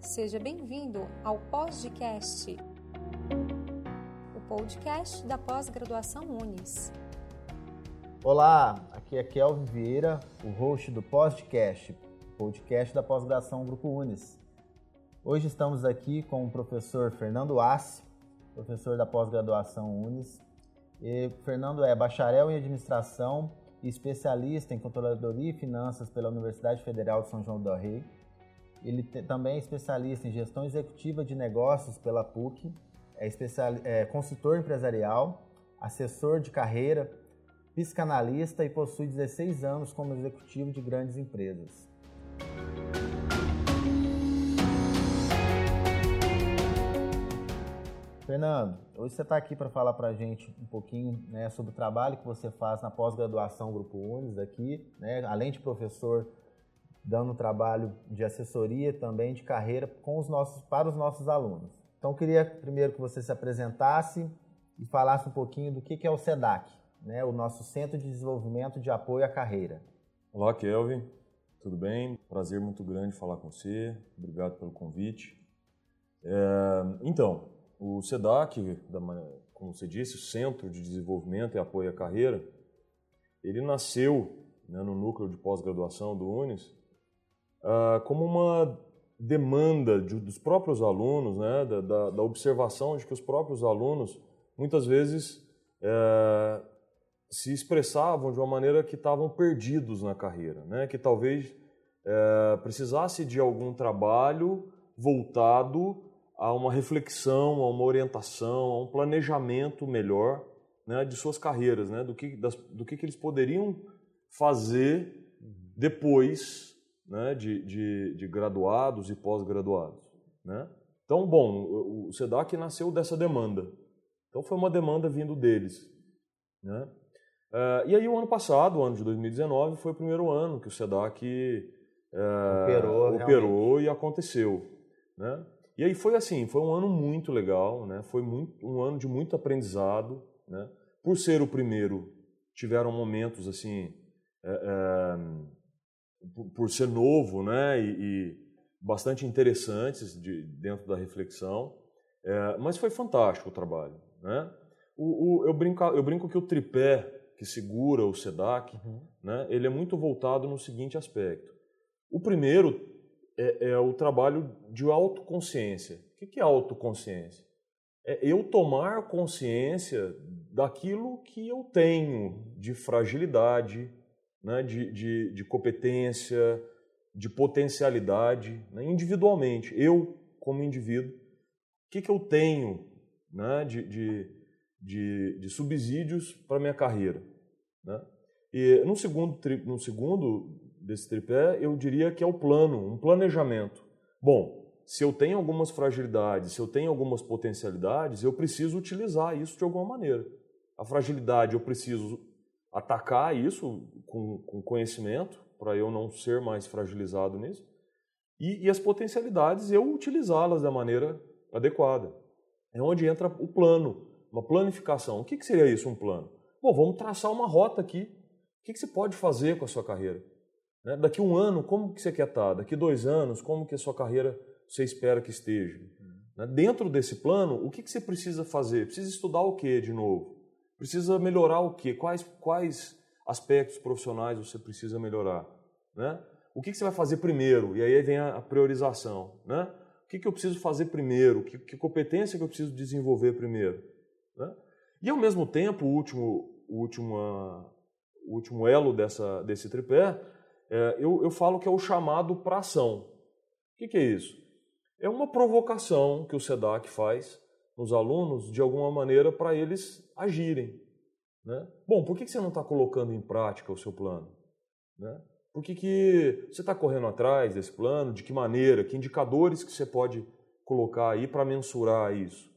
Seja bem-vindo ao Podcast, o podcast da pós-graduação Unis. Olá, aqui é Kelvin Vieira, o host do Podcast, podcast da pós-graduação Grupo Unis. Hoje estamos aqui com o professor Fernando Assi, professor da pós-graduação Unis. E Fernando é bacharel em administração e especialista em controladoria e finanças pela Universidade Federal de São João do Rei. Ele também é especialista em gestão executiva de negócios pela PUC, é, especial, é consultor empresarial, assessor de carreira, psicanalista e possui 16 anos como executivo de grandes empresas. Fernando, hoje você está aqui para falar para a gente um pouquinho né, sobre o trabalho que você faz na pós-graduação Grupo Unis aqui, né, além de professor, dando trabalho de assessoria também de carreira com os nossos, para os nossos alunos. Então, queria primeiro que você se apresentasse e falasse um pouquinho do que é o SEDAC, né, o nosso Centro de Desenvolvimento de Apoio à Carreira. Olá, Kelvin. Tudo bem? Prazer muito grande falar com você. Obrigado pelo convite. É, então, o SEDAC, como você disse, o Centro de Desenvolvimento e Apoio à Carreira, ele nasceu né, no núcleo de pós-graduação do UNES uh, como uma demanda de, dos próprios alunos, né, da, da, da, observação de que os próprios alunos muitas vezes uh, se expressavam de uma maneira que estavam perdidos na carreira, né, que talvez uh, precisasse de algum trabalho voltado a uma reflexão, a uma orientação, a um planejamento melhor né, de suas carreiras, né, do, que, das, do que, que eles poderiam fazer depois né, de, de, de graduados e pós-graduados. Né? Então, bom, o SEDAC nasceu dessa demanda. Então, foi uma demanda vindo deles. Né? Uh, e aí, o ano passado, o ano de 2019, foi o primeiro ano que o SEDAC uh, operou, operou e aconteceu. Né? E aí foi assim, foi um ano muito legal, né? Foi muito, um ano de muito aprendizado, né? Por ser o primeiro, tiveram momentos assim, é, é, por, por, ser novo, né? E, e bastante interessantes de, dentro da reflexão, é, mas foi fantástico o trabalho, né? O, o, eu, brinco, eu brinco que o tripé que segura o SEDAC, uhum. né? Ele é muito voltado no seguinte aspecto. O primeiro é, é o trabalho de autoconsciência. O que é autoconsciência? É eu tomar consciência daquilo que eu tenho de fragilidade, né, de, de, de competência, de potencialidade, né, individualmente. Eu, como indivíduo, o que, que eu tenho né, de, de, de, de subsídios para minha carreira? Né? E no segundo, no segundo desse tripé, eu diria que é o plano, um planejamento. Bom, se eu tenho algumas fragilidades, se eu tenho algumas potencialidades, eu preciso utilizar isso de alguma maneira. A fragilidade, eu preciso atacar isso com, com conhecimento, para eu não ser mais fragilizado nisso. E, e as potencialidades, eu utilizá-las da maneira adequada. É onde entra o plano, uma planificação. O que, que seria isso, um plano? Bom, vamos traçar uma rota aqui. O que, que você pode fazer com a sua carreira? Né? Daqui um ano, como que você quer estar? Daqui dois anos, como que a sua carreira você espera que esteja? Né? Dentro desse plano, o que, que você precisa fazer? Precisa estudar o que de novo? Precisa melhorar o que? Quais, quais aspectos profissionais você precisa melhorar? Né? O que, que você vai fazer primeiro? E aí vem a, priorização. Né? O que, que eu preciso fazer primeiro? Que, que competência que eu preciso desenvolver primeiro? Né? E ao mesmo tempo, o último, o último, o último elo dessa, desse tripé é, eu, eu falo que é o chamado para ação. O que, que é isso? É uma provocação que o SEDAC faz nos alunos, de alguma maneira, para eles agirem. Né? Bom, por que, você não está colocando em prática o seu plano? Né? Por que, que você está correndo atrás desse plano? De que maneira? Que indicadores que você pode colocar aí para mensurar isso?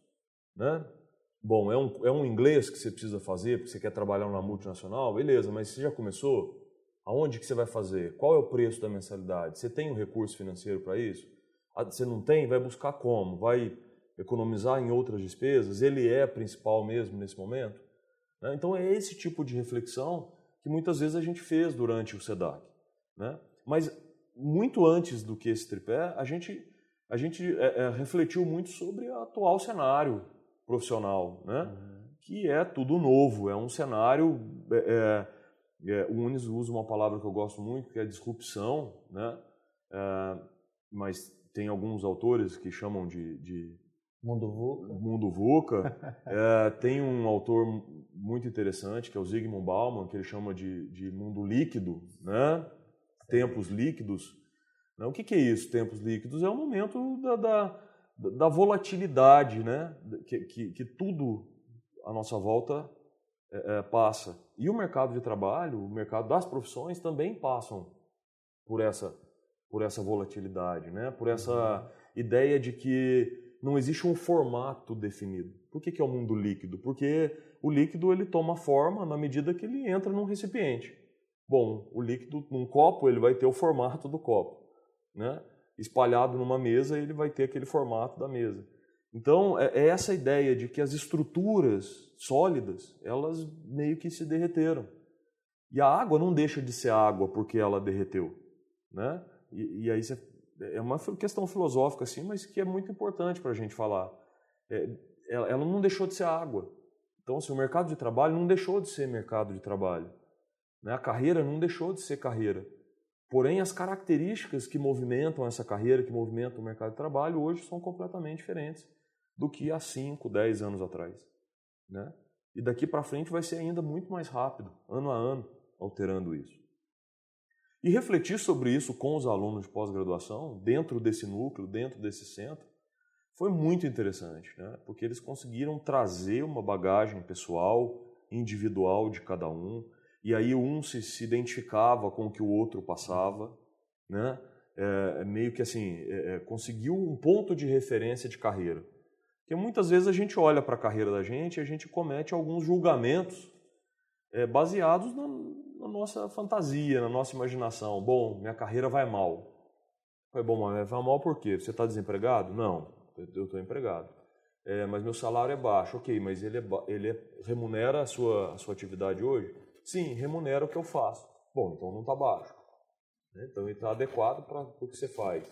Né? Bom, é um, é um inglês que você precisa fazer porque você quer trabalhar numa multinacional? Beleza, mas você já começou? Aonde que você vai fazer? Qual é o preço da mensalidade? Você tem um recurso financeiro para isso? Ah, você não tem? Vai buscar como? Vai economizar em outras despesas? Ele é principal mesmo nesse momento? Né? Então é esse tipo de reflexão que muitas vezes a gente fez durante o SEDAC. Né? Mas muito antes do que esse tripé, a gente, a gente é, é, refletiu muito sobre o atual cenário profissional, né? Uhum. que é tudo novo, é um cenário. É, é, é, o Unis usa uma palavra que eu gosto muito, que é disrupção, né? É, mas tem alguns autores que chamam de, de Mundo VUCA. Mundo VUCA. é, tem um autor muito interessante, que é o Zygmunt Bauman, que ele chama de, de mundo líquido, né? tempos líquidos. Né? O que, que, é isso, tempos líquidos? É o momento da, da, da volatilidade, né? que, que, que, tudo à nossa volta é, é, passa. E o mercado de trabalho, o mercado das profissões também passam por essa, por essa volatilidade, né? por essa uhum. ideia de que não existe um formato definido. Por que, que é o mundo líquido? Porque o líquido ele toma forma na medida que ele entra num recipiente. Bom, o líquido num copo ele vai ter o formato do copo, né? Espalhado numa mesa ele vai ter aquele formato da mesa. Então é, é essa ideia de que as estruturas sólidas elas meio que se derreteram e a água não deixa de ser água porque ela derreteu, né? E, e aí você é uma questão filosófica, assim, mas que é muito importante para a gente falar. É, ela não deixou de ser água. Então, assim, o mercado de trabalho não deixou de ser mercado de trabalho. Né? A carreira não deixou de ser carreira. Porém, as características que movimentam essa carreira, que movimentam o mercado de trabalho, hoje são completamente diferentes do que há 5, 10 anos atrás. Né? E daqui para frente vai ser ainda muito mais rápido, ano a ano, alterando isso. E refletir sobre isso com os alunos de pós-graduação, dentro desse núcleo, dentro desse centro, foi muito interessante, né? porque eles conseguiram trazer uma bagagem pessoal, individual de cada um, e aí um se, se identificava com o que o outro passava, né? É, meio que assim, é, é conseguiu um ponto de referência de carreira. Porque muitas vezes a gente olha para a carreira da gente e a gente comete alguns julgamentos é, baseados na, na nossa fantasia, na nossa imaginação. Bom, minha carreira vai mal. Foi bom, mas vai mal por quê? Você está desempregado? Não, eu estou empregado. É, mas meu salário é baixo. Ok, mas ele, é, ele é, remunera a sua, a sua atividade hoje? Sim, remunera o que eu faço. Bom, então não está baixo. Né? Então ele está adequado para o que você faz.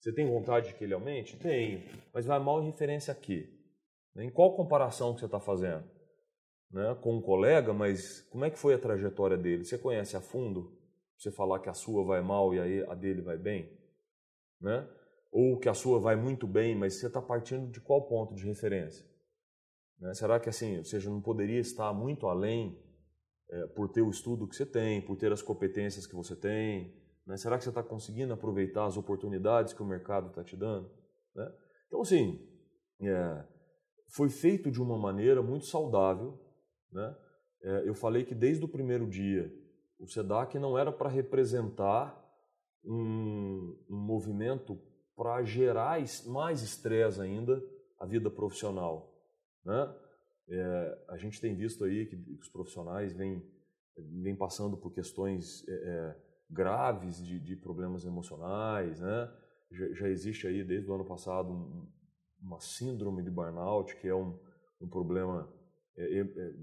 Você tem vontade de que ele aumente? Tenho. Mas vai mal em referência a quê? Em qual comparação que você está fazendo? Né, com um colega, mas como é que foi a trajetória dele? Você conhece a fundo? Você falar que a sua vai mal e a dele vai bem? Né? Ou que a sua vai muito bem, mas você está partindo de qual ponto de referência? Né? Será que assim, ou seja, não poderia estar muito além é, por ter o estudo que você tem, por ter as competências que você tem? Né? Será que você está conseguindo aproveitar as oportunidades que o mercado está te dando? Né? Então, assim, é, foi feito de uma maneira muito saudável, né? É, eu falei que desde o primeiro dia o SEDAC não era para representar um, um movimento para gerar mais estresse ainda a vida profissional. Né? É, a gente tem visto aí que os profissionais vêm, vêm passando por questões é, é, graves de, de, problemas emocionais. Né? Já, já, existe aí desde o ano passado um, uma síndrome de burnout, que é um, um problema é, é,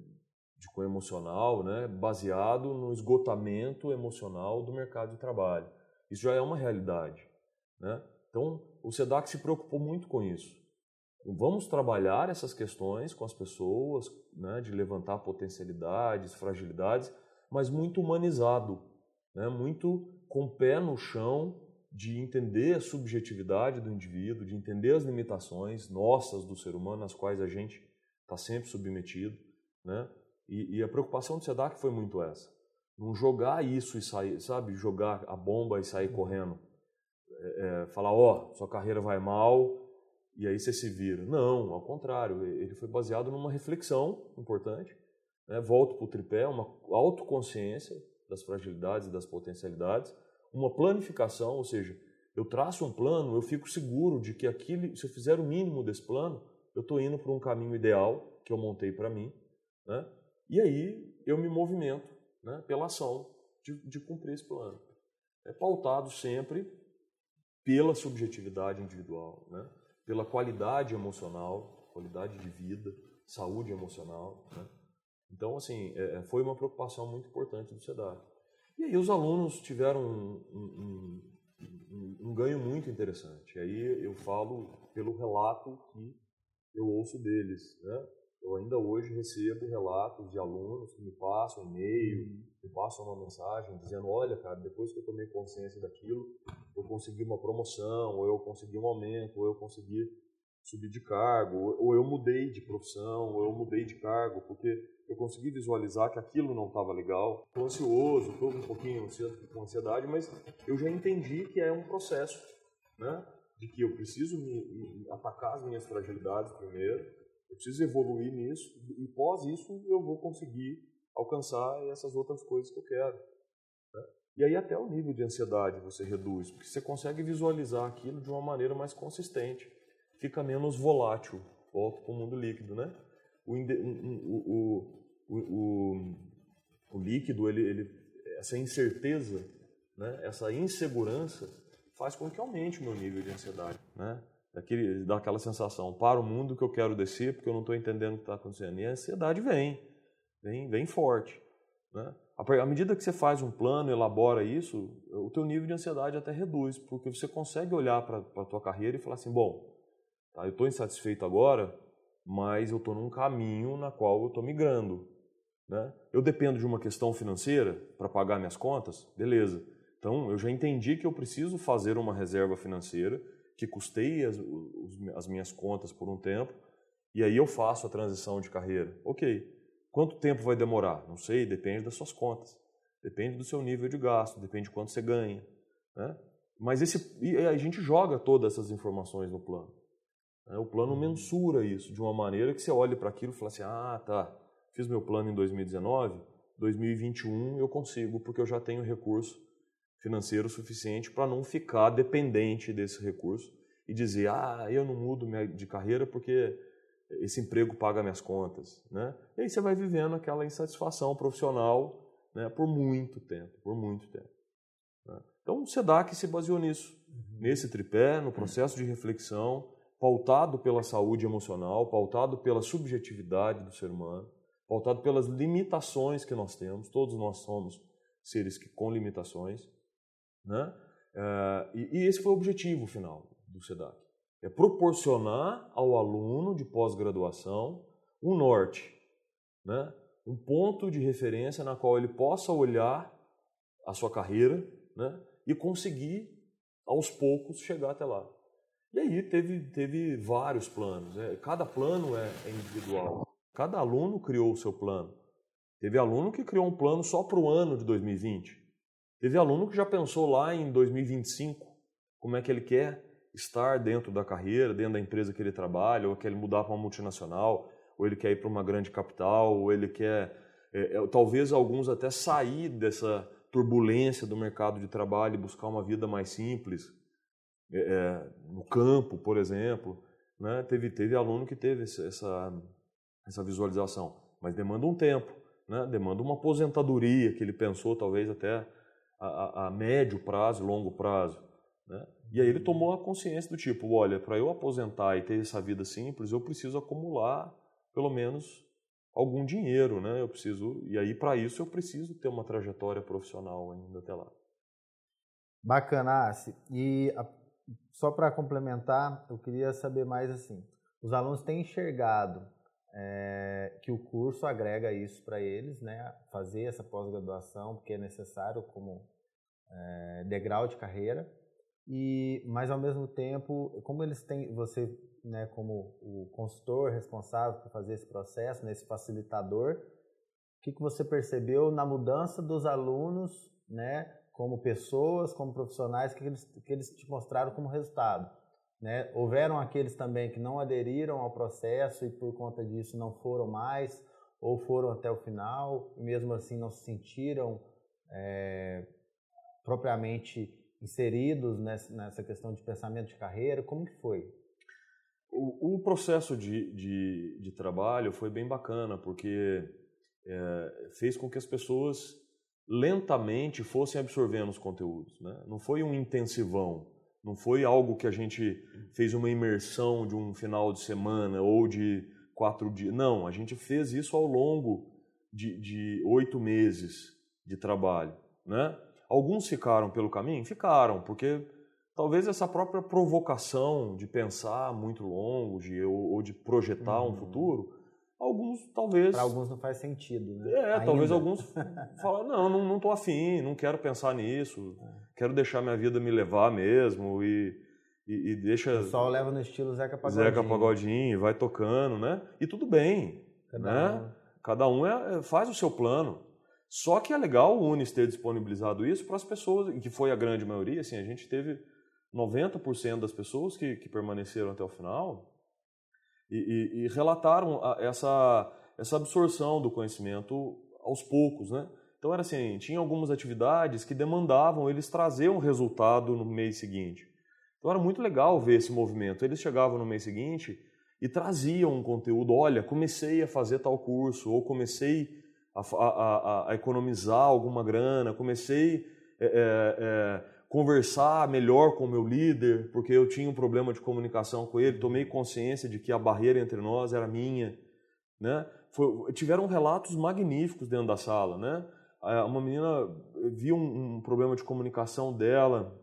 de cunho emocional, né, baseado no esgotamento emocional do mercado de trabalho. Isso já é uma realidade. Né? Então, o SEDAC se preocupou muito com isso. Vamos trabalhar essas questões com as pessoas, né, de levantar potencialidades, fragilidades, mas muito humanizado, né, muito com o pé no chão de entender a subjetividade do indivíduo, de entender as limitações nossas do ser humano, às quais a gente está sempre submetido, né? E, e, a preocupação do SEDAC foi muito essa. Não jogar isso e sair, sabe? Jogar a bomba e sair correndo. É, é, falar, ó, oh, sua carreira vai mal e aí você se vira. Não, ao contrário. Ele foi baseado numa reflexão importante. Né? Volto para o tripé, uma autoconsciência das fragilidades e das potencialidades, uma planificação, ou seja, eu traço um plano, eu fico seguro de que aquilo, se eu fizer o mínimo desse plano, eu estou indo para um caminho ideal que eu montei para mim, né? E aí eu me movimento né, pela ação de, de cumprir esse plano. É pautado sempre pela subjetividade individual, né? pela qualidade emocional, qualidade de vida, saúde emocional. Né? Então, assim, é, é foi uma preocupação muito importante do SEDAC. E aí os alunos tiveram um, um, ganho muito interessante. Aí eu falo pelo relato que eu ouço deles. Né? Eu ainda hoje recebo relatos de alunos que me passam um e-mail, uhum. me passam uma mensagem dizendo: olha, cara, depois que eu tomei consciência daquilo, eu consegui uma promoção, ou eu consegui um aumento, ou eu consegui subir de cargo, ou eu mudei de profissão, ou eu mudei de cargo, porque eu consegui visualizar que aquilo não estava legal. Estou ansioso, estou um pouquinho com ansiedade, mas eu já entendi que é um processo, né? De que eu preciso me, me atacar as minhas fragilidades primeiro, eu preciso evoluir nisso, e pós isso eu vou conseguir alcançar essas outras coisas que eu quero. Né? E aí até o nível de ansiedade você reduz, porque você consegue visualizar aquilo de uma maneira mais consistente fica menos volátil, volta para o mundo líquido, né? O, o, o, o, o líquido, ele, ele, essa incerteza, né? essa insegurança faz com que aumente o meu nível de ansiedade, né? Daquele, dá aquela sensação, para o mundo que eu quero descer porque eu não estou entendendo o que está acontecendo. E a ansiedade vem, vem, vem forte. Né? À medida que você faz um plano, elabora isso, o teu nível de ansiedade até reduz, porque você consegue olhar para a tua carreira e falar assim, bom, Tá? Eu estou insatisfeito agora, mas eu estou num caminho na qual eu estou migrando. Né? Eu dependo de uma questão financeira para pagar minhas contas, beleza. Então eu já entendi que eu preciso fazer uma reserva financeira que custeie as, as minhas contas por um tempo e aí eu faço a transição de carreira. Ok. Quanto tempo vai demorar? Não sei, depende das suas contas. Depende do seu nível de gasto, depende de quanto você ganha. Né? Mas esse, a gente joga todas essas informações no plano. Né? O plano mensura isso de uma maneira que você olhe para aquilo e fala assim: ah, tá, fiz meu plano em 2019, 2021 eu consigo, porque eu já tenho recurso financeiro suficiente para não ficar dependente desse recurso e dizer: ah, eu não mudo de carreira porque esse emprego paga minhas contas. Né? E aí você vai vivendo aquela insatisfação profissional né, por muito tempo, por muito tempo. Né? Então, o SEDAC se baseou nisso, uhum. nesse tripé, no processo de reflexão, pautado pela saúde emocional, pautado pela subjetividade do ser humano, pautado pelas limitações que nós temos. Todos nós somos seres que, com limitações. Né? É, e, e, esse foi o objetivo final do SEDAC. É proporcionar ao aluno de pós-graduação um norte, né? um ponto de referência na qual ele possa olhar a sua carreira né? e conseguir, aos poucos, chegar até lá. E aí teve, teve vários planos. Né? Cada plano é, é individual. Cada aluno criou o seu plano. Teve aluno que criou um plano só para o ano de 2020. Teve aluno que já pensou lá em 2025, como é que ele quer estar dentro da carreira, dentro da empresa que ele trabalha, ou quer ele mudar para uma multinacional, ou ele quer ir para uma grande capital, ou ele quer, é, é, talvez alguns até sair dessa turbulência do mercado de trabalho e buscar uma vida mais simples, é, é, no campo, por exemplo. Né? Teve, teve aluno que teve essa, essa visualização, mas demanda um tempo, né? demanda uma aposentadoria que ele pensou talvez até a, a, médio prazo, longo prazo. Né? E aí ele tomou a consciência do tipo, olha, para eu aposentar e ter essa vida simples, eu preciso acumular pelo menos algum dinheiro, né? Eu preciso e aí para isso eu preciso ter uma trajetória profissional ainda até lá. Bacana, Assi. E a só para complementar, eu queria saber mais assim: os alunos têm enxergado é, que o curso agrega isso para eles, né? Fazer essa pós-graduação, porque é necessário como é, degrau de carreira. E, mas ao mesmo tempo, como eles têm, você, né, como o consultor responsável por fazer esse processo, nesse né, facilitador, o que, que você percebeu na mudança dos alunos, né, como pessoas, como profissionais, que eles, que eles te mostraram como resultado. Né? Houveram aqueles também que não aderiram ao processo e por conta disso não foram mais, ou foram até o final, e mesmo assim não se sentiram é, propriamente inseridos nessa, questão de pensamento de carreira. Como que foi? O, o processo de, de, de, trabalho foi bem bacana, porque é, fez com que as pessoas lentamente fossem absorvendo os conteúdos. Né? Não foi um intensivão, não foi algo que a gente fez uma imersão de um final de semana ou de quatro dias. Não, a gente fez isso ao longo de, de oito meses de trabalho. Né? Alguns ficaram pelo caminho? Ficaram, porque talvez essa própria provocação de pensar muito longo de, ou, ou de projetar uhum. um futuro, alguns talvez... Para alguns não faz sentido, né? É, Ainda. talvez alguns falam, não, não, não tô afim, não quero pensar nisso, é. quero deixar minha vida me levar mesmo e, e, e deixa... O sol leva no estilo Zeca Pagodinho. Zeca Pagodinho, vai tocando, né? E tudo bem, Cada né? Um. Cada um é, faz o seu plano. Só que é legal o Unis ter disponibilizado isso para as pessoas, que foi a grande maioria, assim, a gente teve 90% das pessoas que, que permaneceram até o final e, e, e relataram essa, essa absorção do conhecimento aos poucos, né? Então era assim, tinha algumas atividades que demandavam eles trazer um resultado no mês seguinte. Então era muito legal ver esse movimento. Eles chegavam no mês seguinte e traziam um conteúdo, olha, comecei a fazer tal curso, ou comecei a, a, a, economizar alguma grana, comecei a é, é, é conversar melhor com o meu líder, porque eu tinha um problema de comunicação com ele, tomei consciência de que a barreira entre nós era minha, né? Foi, tiveram relatos magníficos dentro da sala, né? Uma menina viu um, um problema de comunicação dela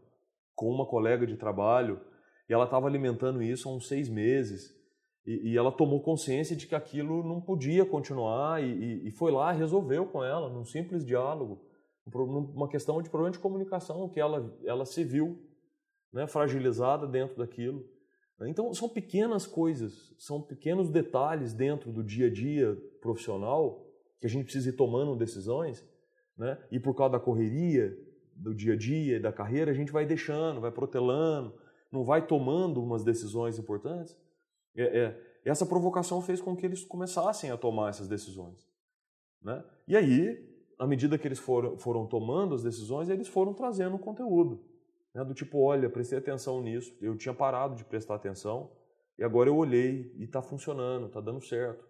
com uma colega de trabalho e ela estava alimentando isso há uns seis meses e, e, ela tomou consciência de que aquilo não podia continuar e, e, foi lá resolveu com ela num simples diálogo uma questão de problema de comunicação que ela, ela se viu né, fragilizada dentro daquilo. Então, são pequenas coisas, são pequenos detalhes dentro do dia a dia profissional que a gente precisa ir tomando decisões, né? e por causa da correria do dia a dia, da carreira, a gente vai deixando, vai protelando, não vai tomando umas decisões importantes. É, é, essa provocação fez com que eles começassem a tomar essas decisões. Né? E aí, à medida que eles foram, foram tomando as decisões, eles foram trazendo conteúdo. Né? Do tipo, olha, prestei atenção nisso, eu tinha parado de prestar atenção e agora eu olhei e está funcionando, está dando certo.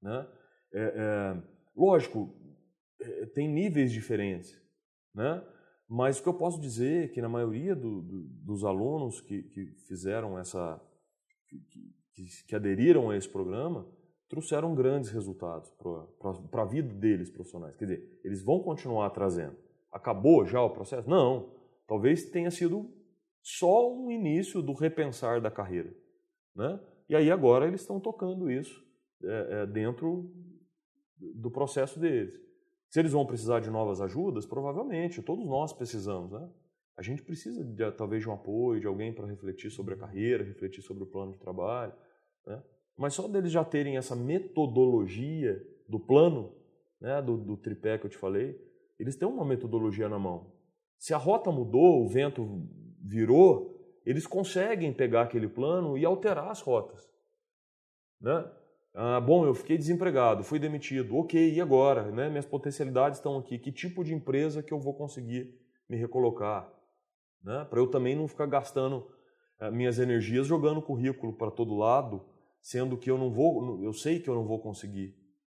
Né? É, é, lógico, é, tem níveis diferentes, né? mas o que eu posso dizer é que na maioria do, do, dos alunos que, que fizeram essa, que, que, que aderiram a esse programa, trouxeram grandes resultados para a vida deles profissionais. Quer dizer, eles vão continuar trazendo. Acabou já o processo? Não. Talvez tenha sido só um início do repensar da carreira. Né? E aí agora eles estão tocando isso é, é, dentro do processo deles. Se eles vão precisar de novas ajudas, provavelmente, todos nós precisamos. Né? A gente precisa de, talvez de um apoio, de alguém para refletir sobre a carreira, refletir sobre o plano de trabalho. Né? Mas só deles já terem essa metodologia do plano, né, do, do tripé que eu te falei, eles têm uma metodologia na mão. Se a rota mudou, o vento virou, eles conseguem pegar aquele plano e alterar as rotas. Né? Ah, bom, eu fiquei desempregado, fui demitido, ok, e agora? Né? Minhas potencialidades estão aqui, que tipo de empresa que eu vou conseguir me recolocar? Né? Para eu também não ficar gastando ah, minhas energias jogando currículo para todo lado, sendo que eu não vou, eu sei que eu não vou conseguir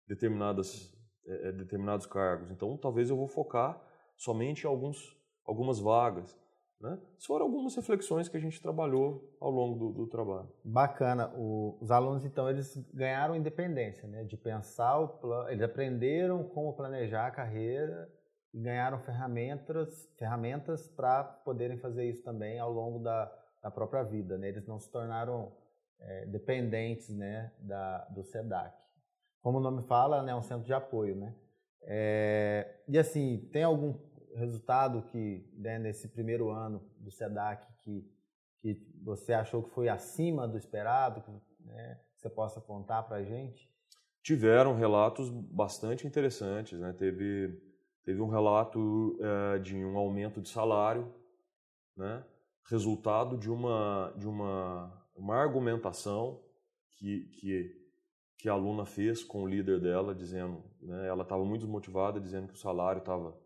determinadas, é, determinados cargos. Então, talvez eu vou focar somente em alguns, algumas vagas. Né? Foram algumas reflexões que a gente trabalhou ao longo do, do trabalho. Bacana. O, os alunos, então, eles ganharam independência, né? De pensar o eles aprenderam como planejar a carreira ganharam ferramentas, ferramentas para poderem fazer isso também ao longo da, da própria vida, né? Eles não se tornaram é, dependentes né, da, do SEDAC. Como o nome fala, né, é um centro de apoio. Né? É, e assim, tem algum resultado que né, nesse primeiro ano do SEDAC que, que você achou que foi acima do esperado, que né, você possa contar para a gente? Tiveram relatos bastante interessantes. Né? Teve, teve um relato é, de um aumento de salário, né? resultado de uma, de uma uma argumentação que, que, que a aluna fez com o líder dela, dizendo, né, ela estava muito desmotivada, dizendo que o salário estava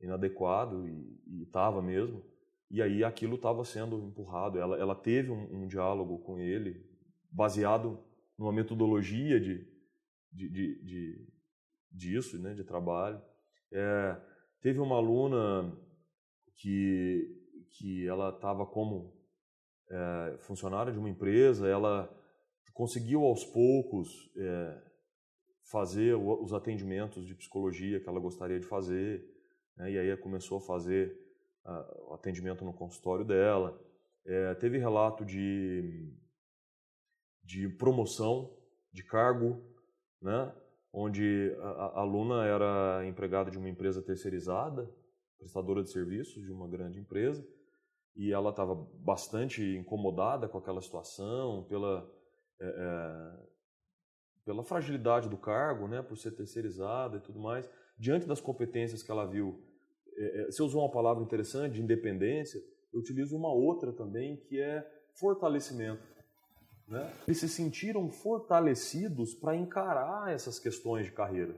inadequado e estava mesmo, e aí aquilo estava sendo empurrado. Ela, ela teve um, um, diálogo com ele baseado numa metodologia de, de, de, de disso, né, de trabalho. É, teve uma aluna que, que ela estava como é, funcionária de uma empresa, ela conseguiu aos poucos é, fazer os atendimentos de psicologia que ela gostaria de fazer, né? e aí começou a fazer o atendimento no consultório dela. É, teve relato de, de promoção de cargo, né? Onde a, aluna era empregada de uma empresa terceirizada, prestadora de serviços de uma grande empresa, e ela estava bastante incomodada com aquela situação, pela, é, é, pela fragilidade do cargo, né, por ser terceirizada e tudo mais. Diante das competências que ela viu, é, é você usou uma palavra interessante, de independência, eu utilizo uma outra também, que é fortalecimento. Né? Eles se sentiram fortalecidos para encarar essas questões de carreira.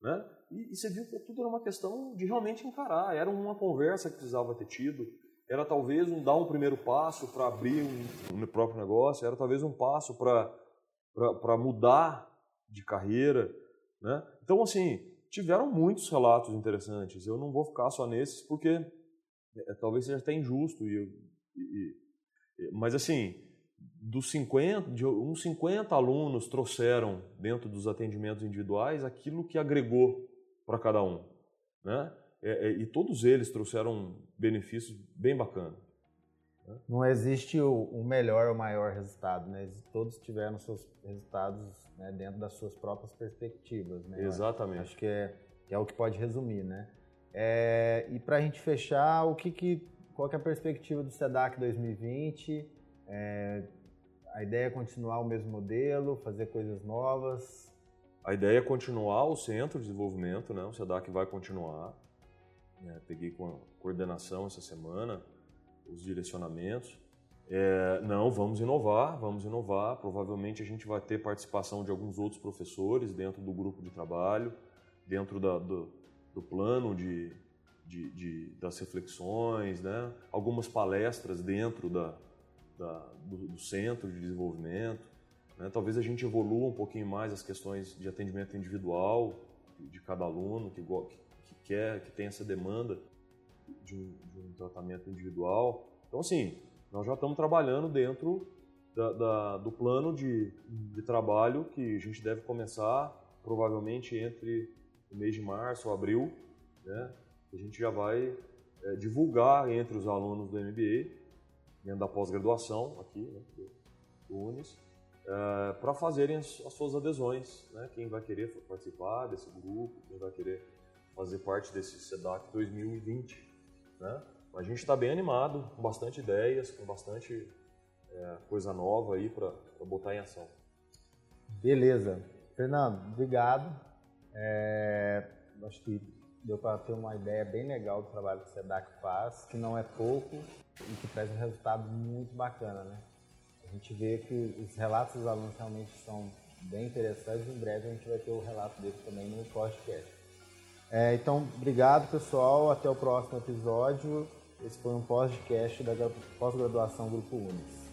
Né? E, e, você viu que tudo era uma questão de realmente encarar. Era uma conversa que precisava ter tido, era talvez um dar um primeiro passo para abrir um, um, próprio negócio, era talvez um passo para mudar de carreira. Né? Então, assim, tiveram muitos relatos interessantes. Eu não vou ficar só nesses porque é, talvez seja até injusto. E, e, e, mas, assim, dos 50, de uns 50 alunos trouxeram dentro dos atendimentos individuais aquilo que agregou para cada um. Né? É, é, e todos eles trouxeram benefícios bem bacanas. Né? Não existe o, o, melhor ou maior resultado, né? Todos tiveram seus resultados né, dentro das suas próprias perspectivas, né? Exatamente. Acho que é, que é o que pode resumir, né? É, e para a gente fechar, o que, que qual que é a perspectiva do SEDAC 2020? É, a ideia é continuar o mesmo modelo, fazer coisas novas? A ideia é continuar o centro de desenvolvimento, né? O SEDAC vai continuar. Né? Peguei com a coordenação essa semana, os direcionamentos. É, não, vamos inovar, vamos inovar. Provavelmente a gente vai ter participação de alguns outros professores dentro do grupo de trabalho, dentro da, do, do, plano de, de, de, das reflexões, né? algumas palestras dentro da, da do, do, centro de desenvolvimento. Né? Talvez a gente evolua um pouquinho mais as questões de atendimento individual de, cada aluno que, que quer, que tem essa demanda de um, de um tratamento individual. Então, assim, nós já estamos trabalhando dentro da, da, do plano de, de trabalho que a gente deve começar provavelmente entre o mês de março ou abril, né? A gente já vai é, divulgar entre os alunos do MBA, dentro da pós-graduação aqui, né, do Unis, é, para fazerem as, as, suas adesões, né? Quem vai querer participar desse grupo, quem vai querer fazer parte desse SEDAC 2020. Né? A gente está bem animado, com bastante ideias, com bastante é, coisa nova aí para botar em ação. Beleza. Fernando, obrigado. É, acho que deu para ter uma ideia bem legal do trabalho que o SEDAC faz, que não é pouco e que traz um resultado muito bacana, né? A gente vê que os relatos dos alunos realmente são bem interessantes. Em breve a gente vai ter o relato deles também no podcast. É, então, obrigado pessoal, até o próximo episódio. Esse foi um podcast da pós-graduação Grupo Unis.